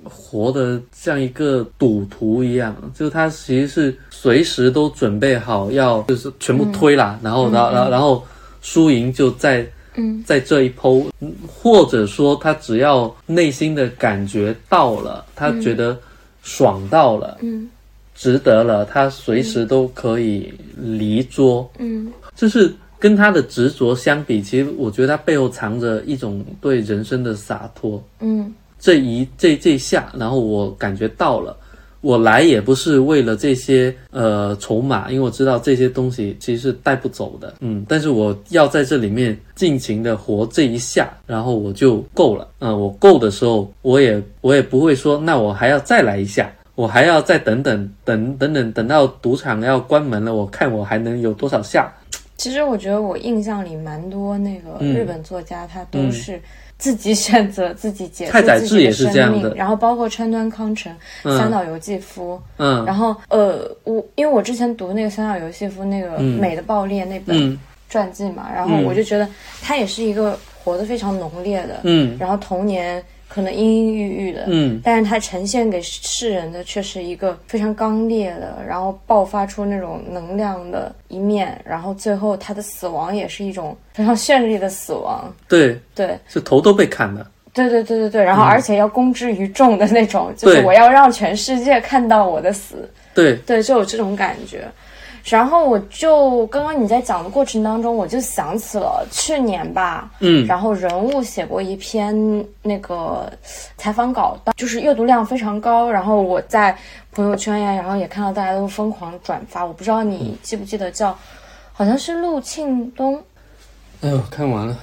S2: 活得像一个赌徒一样，就他其实是随时都准备好要就是全部推啦，然后然后然后然后输赢就在
S1: 嗯。
S2: 在这一剖，嗯或者说他只要内心的感觉到了，他觉得爽到了，
S1: 嗯
S2: 值得了，他随时都可以离桌。
S1: 嗯
S2: 就是跟他的执着相比，其实我觉得他背后藏着一种对人生的洒脱。
S1: 嗯
S2: 这一这这下，然后我感觉到了，我来也不是为了这些呃筹码，因为我知道这些东西其实是带不走的，嗯，但是我要在这里面尽情的活这一下，然后我就够了，嗯，我够的时候，我也我也不会说，那我还要再来一下。我还要再等等等等等等到赌场要关门了，我看我还能有多少下？
S1: 其实我觉得我印象里蛮多那个
S2: 嗯。
S1: 日本作家，他都是自己选择自己结束
S2: 太宰治
S1: 自己的
S2: 也是这样的。
S1: 生命，然后包括川端康成、
S2: 嗯。
S1: 三岛由纪夫，
S2: 嗯。
S1: 然后呃，我因为我之前读那个三岛由纪夫那个《
S2: 嗯
S1: 美的爆裂》那本
S2: 嗯。
S1: 传记嘛，然后我就觉得他也是一个活得非常浓烈的，
S2: 嗯。
S1: 然后童年可能阴阴郁郁的，
S2: 嗯。
S1: 但是他呈现给世人的却是一个非常刚烈的，然后爆发出那种能量的一面，然后最后他的死亡也是一种非常绚丽的死亡，
S2: 对，
S1: 对。
S2: 是头都被砍了。
S1: 对对对对对，然后而且要公之于众的那种，就是我要让全世界看到我的死，
S2: 对，
S1: 对，就有这种感觉。然后我就刚刚你在讲的过程当中，我就想起了去年吧，
S2: 嗯
S1: 然后人物写过一篇那个采访稿，就是阅读量非常高。然后我在朋友圈呀，然后也看到大家都疯狂转发。我不知道你记不记得叫，好像是陆庆东，
S2: 哎呦，看完了。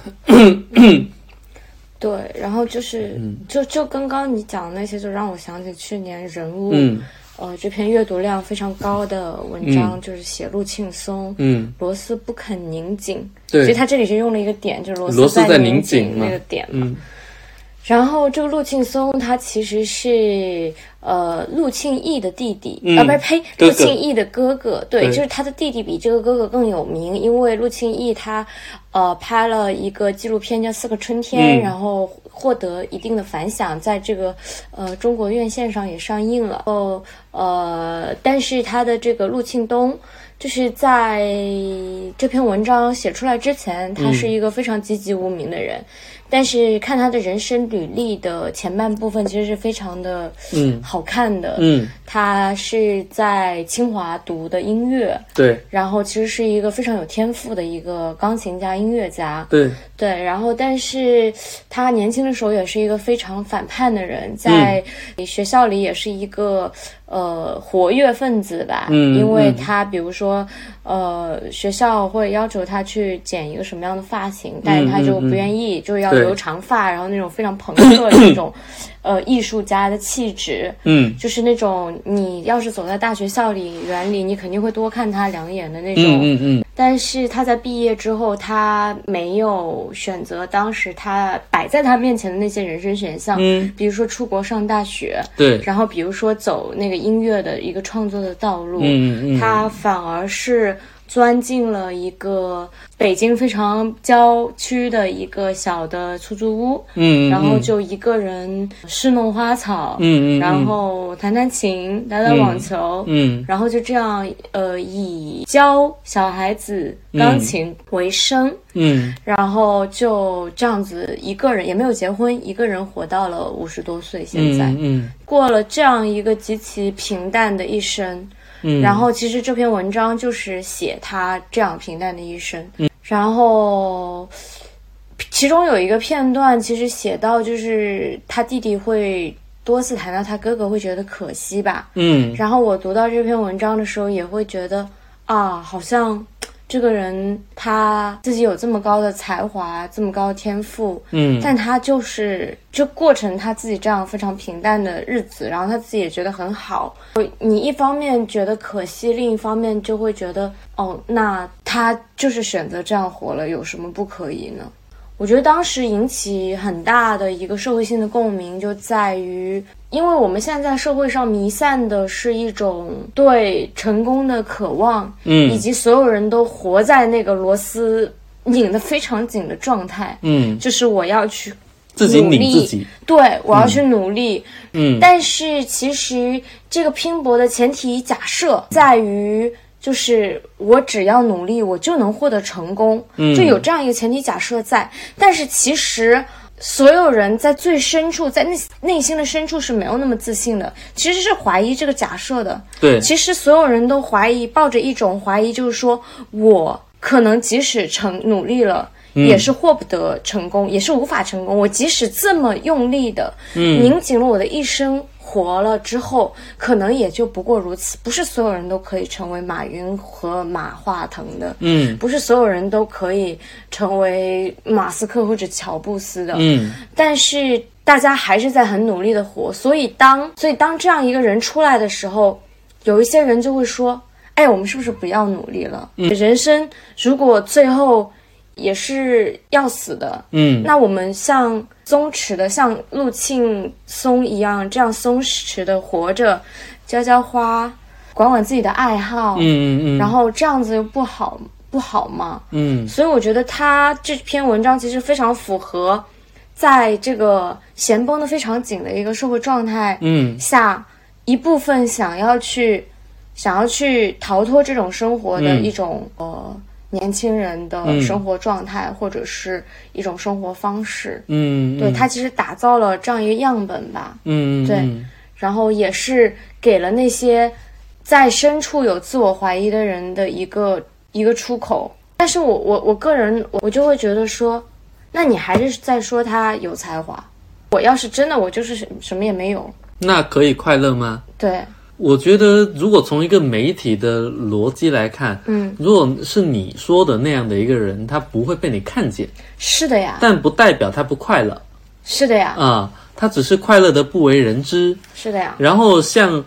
S1: 对，然后就是、就就刚刚你讲的那些，就让我想起去年人物，
S2: 嗯
S1: 呃，这篇阅读量非常高的文章，就是写陆庆松，
S2: 嗯，
S1: 螺丝不肯拧紧。
S2: 对
S1: 其实他这里是用了一个点，就是螺
S2: 螺丝在
S1: 在
S2: 拧
S1: 紧那个点嘛。
S2: 嗯
S1: 然后这个陆庆松他其实是呃陆庆义的弟弟、
S2: 嗯
S1: 啊，不是呸，陆庆义的哥哥。对，
S2: 对
S1: 就是他的弟弟比这个哥哥更有名，因为陆庆义他呃拍了一个纪录片叫《四个春天》，
S2: 嗯
S1: 然后获得一定的反响，在这个呃中国院线上也上映了。哦呃，但是他的这个陆庆东。就是在这篇文章写出来之前，他是一个非常籍籍无名的人，但是看他的人生履历的前半部分，其实是非常的
S2: 嗯。
S1: 好看的。
S2: 嗯，
S1: 他是在清华读的音乐，
S2: 对。
S1: 然后其实是一个非常有天赋的一个钢琴家、音乐家。
S2: 对，
S1: 对，然后但是他年轻的时候也是一个非常反叛的人，在学校里也是一个呃活跃分子吧，
S2: 嗯
S1: 因为
S2: 嗯
S1: 他比如说呃学校会要求他去剪一个什么样的发型，但是他就不愿意，就是要留长发，然后那种非常朋克的那种 呃艺术家的气质，
S2: 嗯。
S1: 就是那种你要是走在大学校里园里，你肯定会多看他两眼的那种。
S2: 嗯嗯嗯，
S1: 但是他在毕业之后，他没有选择当时他摆在他面前的那些人生选项，
S2: 嗯，
S1: 比如说出国上大学，
S2: 对，
S1: 然后比如说走那个音乐的一个创作的道路，
S2: 嗯嗯，
S1: 他反而是钻进了一个北京非常郊区的一个小的出租屋，
S2: 嗯，
S1: 然后就一个人侍弄花草，
S2: 嗯嗯，
S1: 然后弹弹琴，打打网球，
S2: 嗯
S1: 然后就这样，呃，以教小孩子钢琴为生，
S2: 嗯
S1: 然后就这样子一个人也没有结婚，一个人活到了五十多岁。现在、
S2: 嗯。
S1: 过了这样一个极其平淡的一生，
S2: 嗯，
S1: 然后其实这篇文章就是写他这样平淡的一生。嗯，然后其中有一个片段，其实写到就是他弟弟会多次谈到他哥哥，会觉得可惜吧。
S2: 嗯
S1: 然后我读到这篇文章的时候，也会觉得啊，好像这个人他自己有这么高的才华，这么高的天赋，
S2: 嗯
S1: 但他就是这过程他自己这样非常平淡的日子，然后他自己也觉得很好。你一方面觉得可惜，另一方面就会觉得哦，那他就是选择这样活了，有什么不可以呢？我觉得当时引起很大的一个社会性的共鸣，就在于，因为我们现在在社会上弥散的是一种对成功的渴望，嗯。以
S2: 嗯
S1: 及所有人都活在那个螺丝拧得非常紧的状态，
S2: 嗯，
S1: 就是我要去
S2: 自己
S1: 努力
S2: 拧自己，
S1: 对我要去努力，
S2: 嗯。
S1: 但是其实这个拼搏的前提假设在于，就是我只要努力，我就能获得成功，
S2: 嗯。
S1: 就有这样一个前提假设在。但是其实所有人在最深处，在内内心的深处是没有那么自信的，其实是怀疑这个假设的。
S2: 对，
S1: 其实所有人都怀疑，抱着一种怀疑，就是说我可能即使成努力了。也是获不得成功，也是无法成功。我即使这么用力的，
S2: 嗯
S1: 拧紧了我的一生，活了之后，可能也就不过如此。不是所有人都可以成为马云和马化腾的，
S2: 嗯
S1: 不是所有人都可以成为马斯克或者乔布斯的，
S2: 嗯
S1: 但是大家还是在很努力的活，所以当所以当这样一个人出来的时候，有一些人就会说：“哎，我们是不是不要努力了？人生如果最后也是要死的，
S2: 嗯。
S1: 那我们像松弛的，像陆庆松一样，这样松弛的活着，浇浇花，管管自己的爱好，
S2: 嗯嗯嗯，
S1: 然后这样子又不好不好嘛？
S2: 嗯。
S1: 所以我觉得他这篇文章其实非常符合，在这个弦绷得非常紧的一个社会状态
S2: 嗯。
S1: 下，一部分想要去想要去逃脱这种生活的
S2: 嗯。
S1: 一种、呃年轻人的
S2: 嗯
S1: 生活状态，或者是一种生活方式。
S2: 嗯，
S1: 对他其实打造了这样一个样本吧，
S2: 嗯，嗯
S1: 对
S2: 嗯
S1: 然后也是给了那些在深处有自我怀疑的人的一个一个出口。但是我我我个人我我就会觉得说，那你还是在说他有才华。我要是真的我就是什什么也没有，
S2: 那可以快乐吗？
S1: 对，
S2: 我觉得，如果从一个媒体的逻辑来看，
S1: 嗯，
S2: 如果是你说的那样的一个人，他不会被你看见，
S1: 是的呀，
S2: 但不代表他不快乐。
S1: 是的呀，
S2: 啊、他只是快乐的不为人知。
S1: 是的呀，
S2: 然后像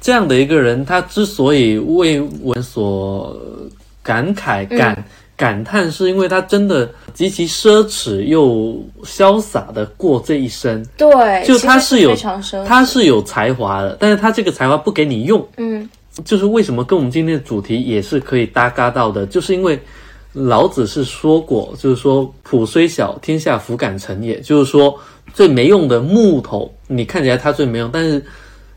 S2: 这样的一个人，他之所以为我们所感慨、感、感叹，是因为他真的极其奢侈又潇洒的过这一生。
S1: 对，
S2: 就他是有
S1: 非常奢，
S2: 他是有才华的，但是他这个才华不给你用，
S1: 嗯。
S2: 就是为什么跟我们今天的主题也是可以搭嘎到的，就是因为老子是说过，就是说朴虽小，天下弗敢成也，就是说最没用的木头，你看起来它最没用，但是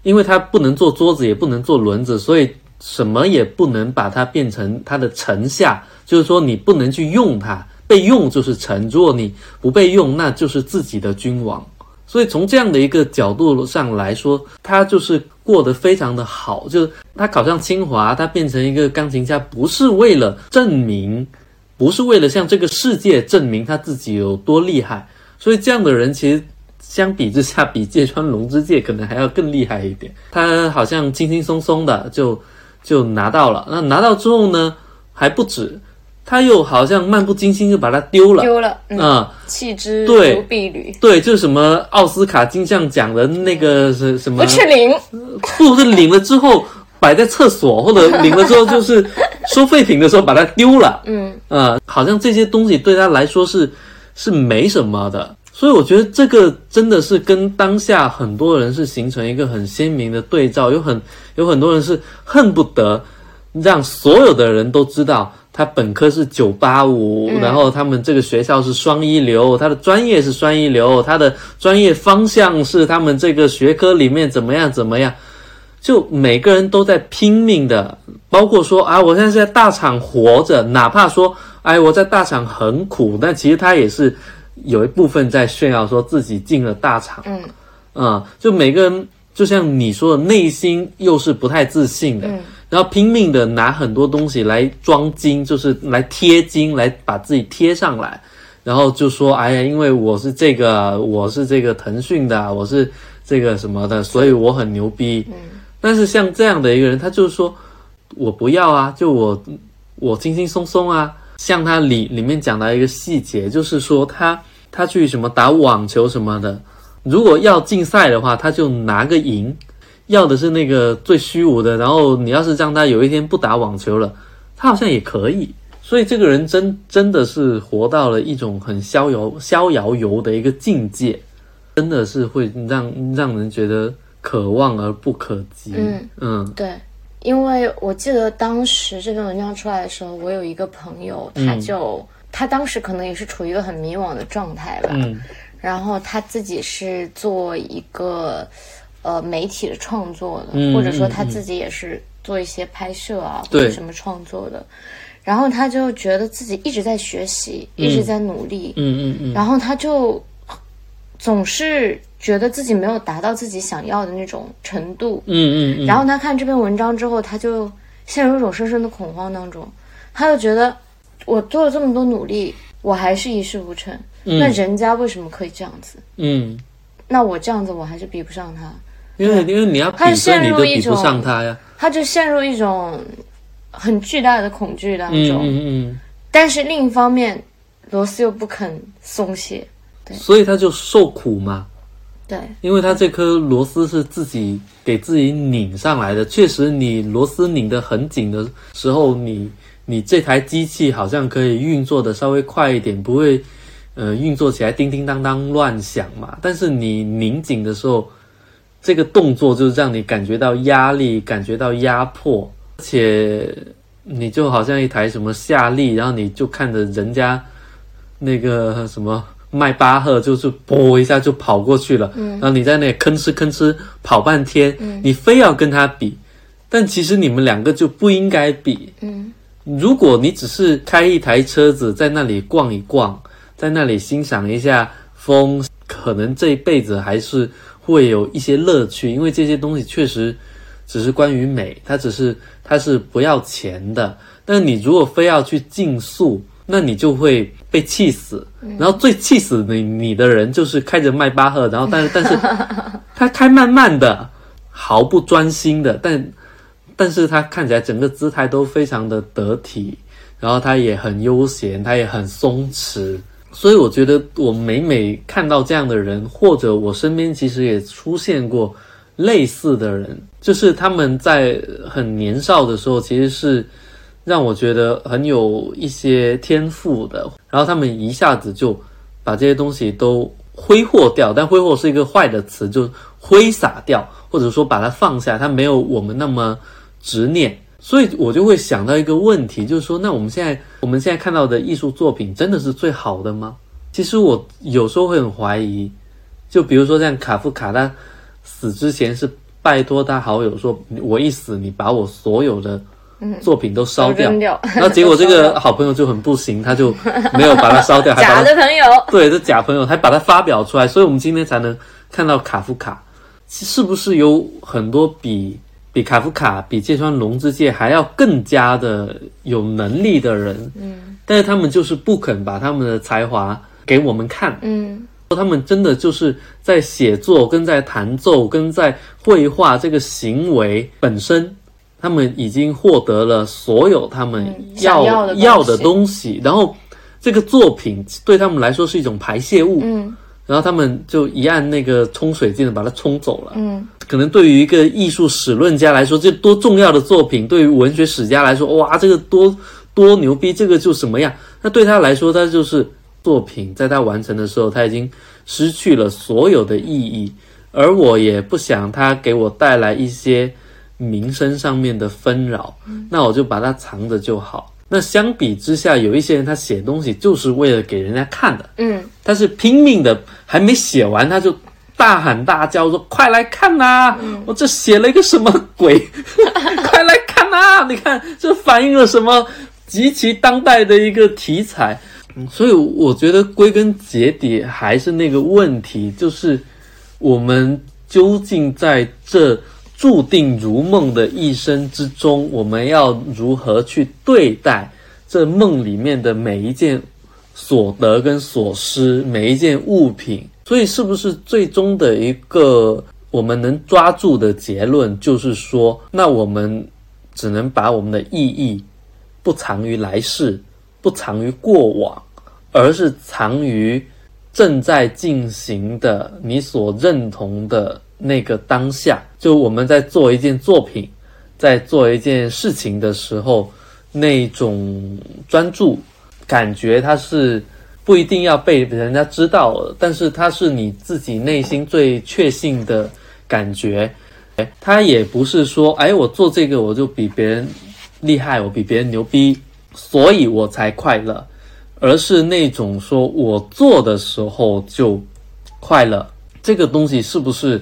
S2: 因为它不能做桌子，也不能做轮子，所以什么也不能把它变成它的臣下，就是说你不能去用它，被用就是臣，如果你不被用，那就是自己的君王。所以从这样的一个角度上来说，他就是过得非常的好。就是他考上清华，他变成一个钢琴家，不是为了证明，不是为了向这个世界证明他自己有多厉害。所以这样的人其实相比之下，比芥川龙之介可能还要更厉害一点。他好像轻轻松松的就就拿到了。那拿到之后呢，还不止，他又好像漫不经心就把它丢了。
S1: 丢了，嗯，
S2: 啊、
S1: 弃之
S2: 对
S1: 如敝履，
S2: 对，就是什么奥斯卡金像奖的那个是什么
S1: 不？去领，
S2: 不是领了之后摆在厕所，或者 领了之后就是收废品的时候把它丢了。
S1: 嗯，
S2: 啊，好像这些东西对他来说是是没什么的。所以我觉得这个真的是跟当下很多人是形成一个很鲜明的对照，有很有很多人是恨不得让所有的人都知道他本科是九八五，然后他们这个学校是双一流，他的专业是双一流，他的专业方向是他们这个学科里面怎么样怎么样。就每个人都在拼命的，包括说啊，我现在是在大厂活着，哪怕说，哎，我在大厂很苦，但其实他也是有一部分在炫耀说自己进了大厂。
S1: 嗯
S2: 啊、就每个人就像你说的，内心又是不太自信的，
S1: 嗯
S2: 然后拼命的拿很多东西来装金，就是来贴金，来把自己贴上来，然后就说：“哎呀，因为我是这个，我是这个腾讯的，我是这个什么的，所以我很牛逼。”嗯。但是像这样的一个人，他就是说：“我不要啊，就我我轻轻松松啊。”像他里里面讲到一个细节，就是说他他去什么打网球什么的，如果要竞赛的话，他就拿个赢。要的是那个最虚无的，然后你要是让他有一天不打网球了，他好像也可以。所以这个人真真的是活到了一种很逍遥逍遥游的一个境界，真的是会让让人觉得可望而不可及。
S1: 嗯嗯，对，因为我记得当时这篇文章出来的时候，我有一个朋友，他就他当时可能也是处于一个很迷惘的状态吧，
S2: 嗯，
S1: 然后他自己是做一个。呃，媒体的创作的，或者说他自己也是做一些拍摄啊，或者什么创作的，然后他就觉得自己一直在学习，一直在努力，
S2: 嗯嗯嗯，
S1: 然后他就总是觉得自己没有达到自己想要的那种程度，
S2: 嗯嗯，
S1: 然后他看这篇文章之后，他就陷入一种深深的恐慌当中，他就觉得我做了这么多努力，我还是一事无成，那人家为什么可以这样子？
S2: 嗯，
S1: 那我这样子我还是比不上他。
S2: 因为因为你要比，陷入一种比不上他呀。
S1: 他就陷入一种很巨大的恐惧当中。
S2: 嗯嗯嗯。
S1: 但是另一方面，罗斯又不肯松懈，对。
S2: 所以他就受苦嘛。
S1: 对。
S2: 因为他这颗螺丝是自己给自己拧上来的。确实，你螺丝拧得很紧的时候，你你这台机器好像可以运作的稍微快一点，不会呃运作起来叮叮当当乱响嘛。但是你拧紧的时候。这个动作就是让你感觉到压力，感觉到压迫，而且你就好像一台什么夏利，然后你就看着人家那个什么迈巴赫，就是啵一下就跑过去了，然后你在那吭哧吭哧跑半天，你非要跟他比，但其实你们两个就不应该比。
S1: 嗯，
S2: 如果你只是开一台车子在那里逛一逛，在那里欣赏一下风，可能这一辈子还是。会有一些乐趣，因为这些东西确实只是关于美，它只是它是不要钱的。但你如果非要去竞速，那你就会被气死。然后最气死你你的人就是开着迈巴赫，然后但是但是他开慢慢的，毫不专心的，但但是他看起来整个姿态都非常的得体，然后他也很悠闲，他也很松弛。所以我觉得，我每每看到这样的人，或者我身边其实也出现过类似的人，就是他们在很年少的时候，其实是让我觉得很有一些天赋的，然后他们一下子就把这些东西都挥霍掉，但挥霍是一个坏的词，就挥洒掉，或者说把它放下，他没有我们那么执念。所以我就会想到一个问题，就是说，那我们现在我们现在看到的艺术作品真的是最好的吗？其实我有时候会很怀疑。就比如说像卡夫卡，他死之前是拜托他好友说：“我一死，你把我所有的作品都烧掉。”然后结果这个好朋友就很不行，他就没有把它烧掉，
S1: 假的朋友，
S2: 对，这假朋友还把它发表出来，所以我们今天才能看到卡夫卡，是不是有很多比？比卡夫卡、比芥川龙之介还要更加的有能力的人，
S1: 嗯，
S2: 但是他们就是不肯把他们的才华给我们看，
S1: 嗯，
S2: 他们真的就是在写作、跟在弹奏、跟在绘画这个行为本身，他们已经获得了所有他们要要的东西，然后这个作品对他们来说是一种排泄物，
S1: 嗯。
S2: 然后他们就一按那个冲水键，把它冲走了。
S1: 嗯，
S2: 可能对于一个艺术史论家来说，这多重要的作品；对于文学史家来说，哇，这个多多牛逼，这个就什么样？那对他来说，他就是作品，在他完成的时候，他已经失去了所有的意义。而我也不想他给我带来一些名声上面的纷扰，那我就把它藏着就好。那相比之下，有一些人他写东西就是为了给人家看的，
S1: 嗯，
S2: 他是拼命的，还没写完他就大喊大叫说：“快来看呐！我这写了一个什么鬼？快来看呐！你看这反映了什么极其当代的一个题材。”所以我觉得归根结底还是那个问题，就是我们究竟在这注定如梦的一生之中，我们要如何去对待这梦里面的每一件所得跟所失，每一件物品？所以，是不是最终的一个我们能抓住的结论，就是说，那我们只能把我们的意义不藏于来世，不藏于过往，而是藏于正在进行的你所认同的那个当下。就我们在做一件作品，在做一件事情的时候，那种专注感觉，它是。不一定要被人家知道，但是它是你自己内心最确信的感觉。哎，它也不是说，哎，我做这个我就比别人厉害，我比别人牛逼，所以我才快乐，而是那种说我做的时候就快乐。这个东西是不是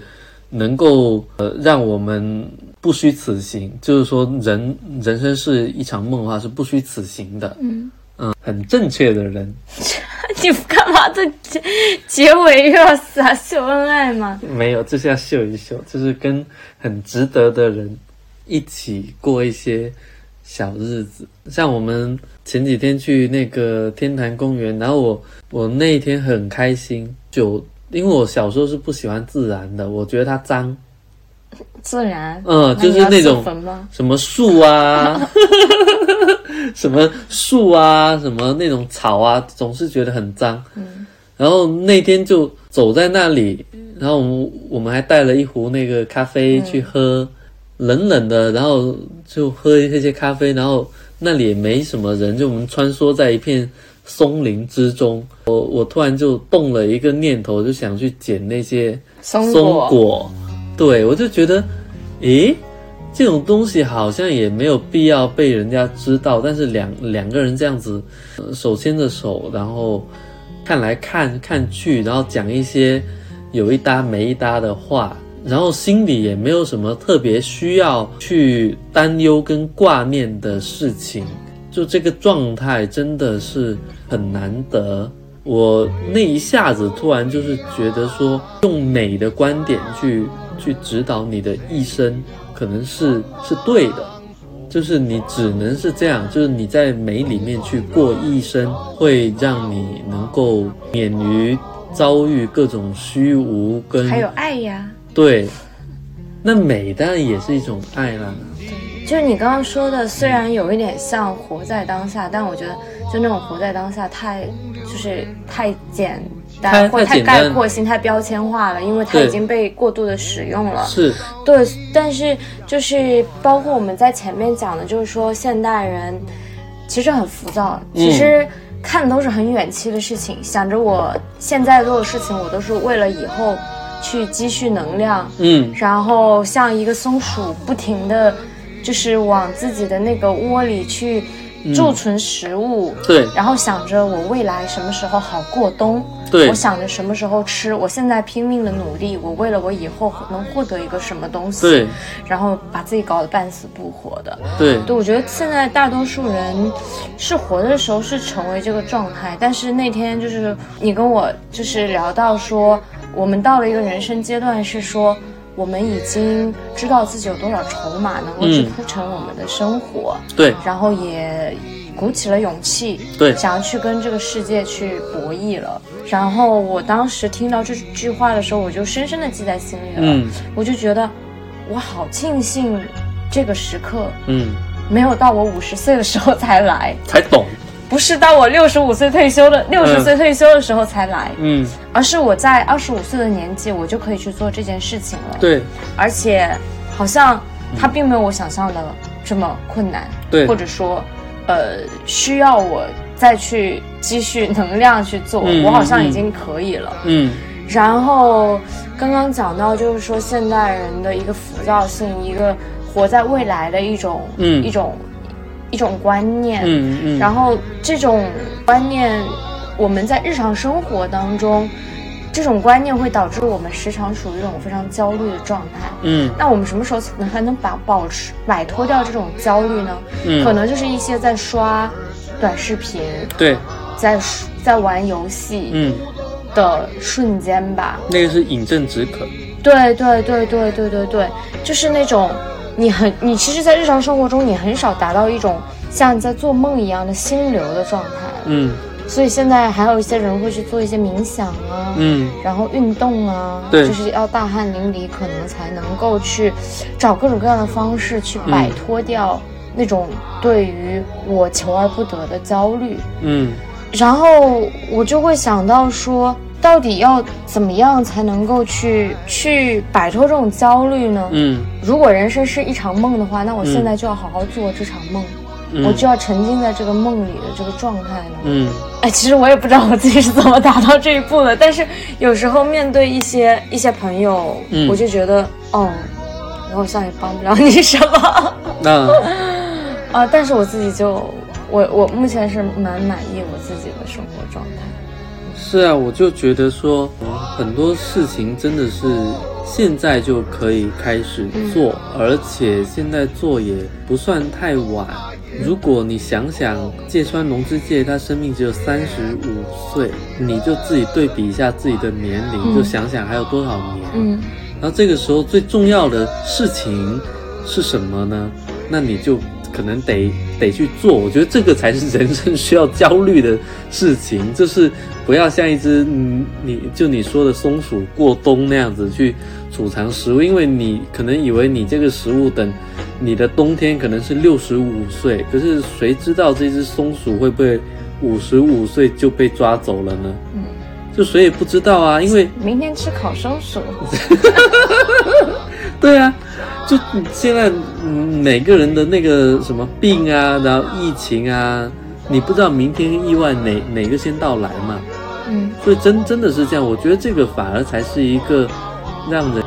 S2: 能够呃让我们不虚此行？就是说，人人生是一场梦的话，是不虚此行的。嗯嗯，很正确的人。
S1: 你干嘛在结结尾又要撒秀恩爱吗？
S2: 没有，就是要秀一秀，就是跟很值得的人一起过一些小日子。像我们前几天去那个天坛公园，然后我我那一天很开心，就因为我小时候是不喜欢自然的，我觉得它脏。
S1: 自然？
S2: 嗯，就是那种什么树啊。什么树啊，什么那种草啊，总是觉得很脏。嗯，然后那天就走在那里，然后我们我们还带了一壶那个咖啡去喝，冷冷的，然后就喝一些咖啡，然后那里也没什么人，就我们穿梭在一片松林之中。我我突然就动了一个念头，就想去捡那些
S1: 松
S2: 果。对，我就觉得，诶。这种东西好像也没有必要被人家知道，但是两两个人这样子手牵着手，然后看来看看去，然后讲一些有一搭没一搭的话，然后心里也没有什么特别需要去担忧跟挂念的事情，就这个状态真的是很难得。我那一下子突然就是觉得说，用美的观点去去指导你的一生。可能是是对的，就是你只能是这样，就是你在美里面去过一生，会让你能够免于遭遇各种虚无跟
S1: 还有爱呀。
S2: 对，那美当然也是一种爱啦。
S1: 就是你刚刚说的，虽然有一点像活在当下，但我觉得就那种活在当下太就是太简。或太概括性、太标签化了，因为它已经被过度的使用了。
S2: 是，
S1: 对。但是就是包括我们在前面讲的，就是说现代人其实很浮躁，其实看的都是很远期的事情，想着我现在做的事情，我都是为了以后去积蓄能量。嗯。然后像一个松鼠，不停的就是往自己的那个窝里去。贮存食物，
S2: 对，
S1: 然后想着我未来什么时候好过冬，
S2: 对，
S1: 我想着什么时候吃，我现在拼命的努力，我为了我以后能获得一个什么东西，
S2: 对，
S1: 然后把自己搞得半死不活的，
S2: 对，
S1: 对，我觉得现在大多数人是活的时候是成为这个状态，但是那天就是你跟我就是聊到说，我们到了一个人生阶段是说。我们已经知道自己有多少筹码能够去铺成我们的生活，
S2: 对，
S1: 然后也鼓起了勇气，
S2: 对，
S1: 想要去跟这个世界去博弈了。然后我当时听到这句话的时候，我就深深的记在心里了。嗯，我就觉得我好庆幸这个时刻，嗯，没有到我五十岁的时候才来，
S2: 才懂。
S1: 不是到我六十五岁退休的六十岁退休的时候才来，嗯，而是我在二十五岁的年纪，我就可以去做这件事情了。
S2: 对，
S1: 而且好像它并没有我想象的这么困难，
S2: 对，
S1: 或者说，呃，需要我再去积蓄能量去做，我好像已经可以了。嗯，然后刚刚讲到就是说现代人的一个浮躁性，一个活在未来的一种，嗯，一种。一种观念，嗯嗯，然后这种观念，我们在日常生活当中，这种观念会导致我们时常处于一种非常焦虑的状态，嗯，那我们什么时候能还能把保持摆脱掉这种焦虑呢？嗯，可能就是一些在刷短视频，
S2: 对，
S1: 在在玩游戏，嗯的瞬间吧。
S2: 那个是饮鸩止渴。
S1: 对对对对对对对，就是那种你很你其实，在日常生活中你很少达到一种像你在做梦一样的心流的状态。
S2: 嗯
S1: 所以现在还有一些人会去做一些冥想啊，
S2: 嗯。
S1: 然后运动啊，
S2: 对。
S1: 就是要大汗淋漓，可能才能够去找各种各样的方式去摆脱掉那种对于我求而不得的焦虑。
S2: 嗯。
S1: 然后我就会想到说，到底要怎么样才能够去去摆脱这种焦虑呢？
S2: 嗯。
S1: 如果人生是一场梦的话，那我现在就要好好做这场梦，
S2: 嗯，
S1: 我就要沉浸在这个梦里的这个状态呢。
S2: 嗯
S1: 哎，其实我也不知道我自己是怎么达到这一步的，但是有时候面对一些一些朋友，
S2: 嗯
S1: 我就觉得，哦，我好像也帮不了你什么
S2: 那
S1: 啊。但是我自己就，我我目前是蛮满意我自己的生活状态。
S2: 是啊，我就觉得说很多事情真的是现在就可以开始做，而且现在做也不算太晚。如果你想想芥川龙之介，他生命只有三十五岁，你就自己对比一下自己的年龄，
S1: 嗯
S2: 就想想还有多少年。
S1: 嗯
S2: 然后这个时候最重要的事情是什么呢？那你就可能得得去做。我觉得这个才是人生需要焦虑的事情，就是不要像一只嗯，你就你说的松鼠过冬那样子去储藏食物，因为你可能以为你这个食物等你的冬天可能是六十五岁，可是谁知道这只松鼠会不会五十五岁就被抓走了呢？
S1: 嗯，
S2: 就谁也不知道啊，因为
S1: 明天吃烤松鼠。
S2: 对啊，就现在嗯每个人的那个什么病啊，然后疫情啊，你不知道明天意外哪哪个先到来嘛，
S1: 嗯
S2: 所以真真的是这样，我觉得这个反而才是一个让人。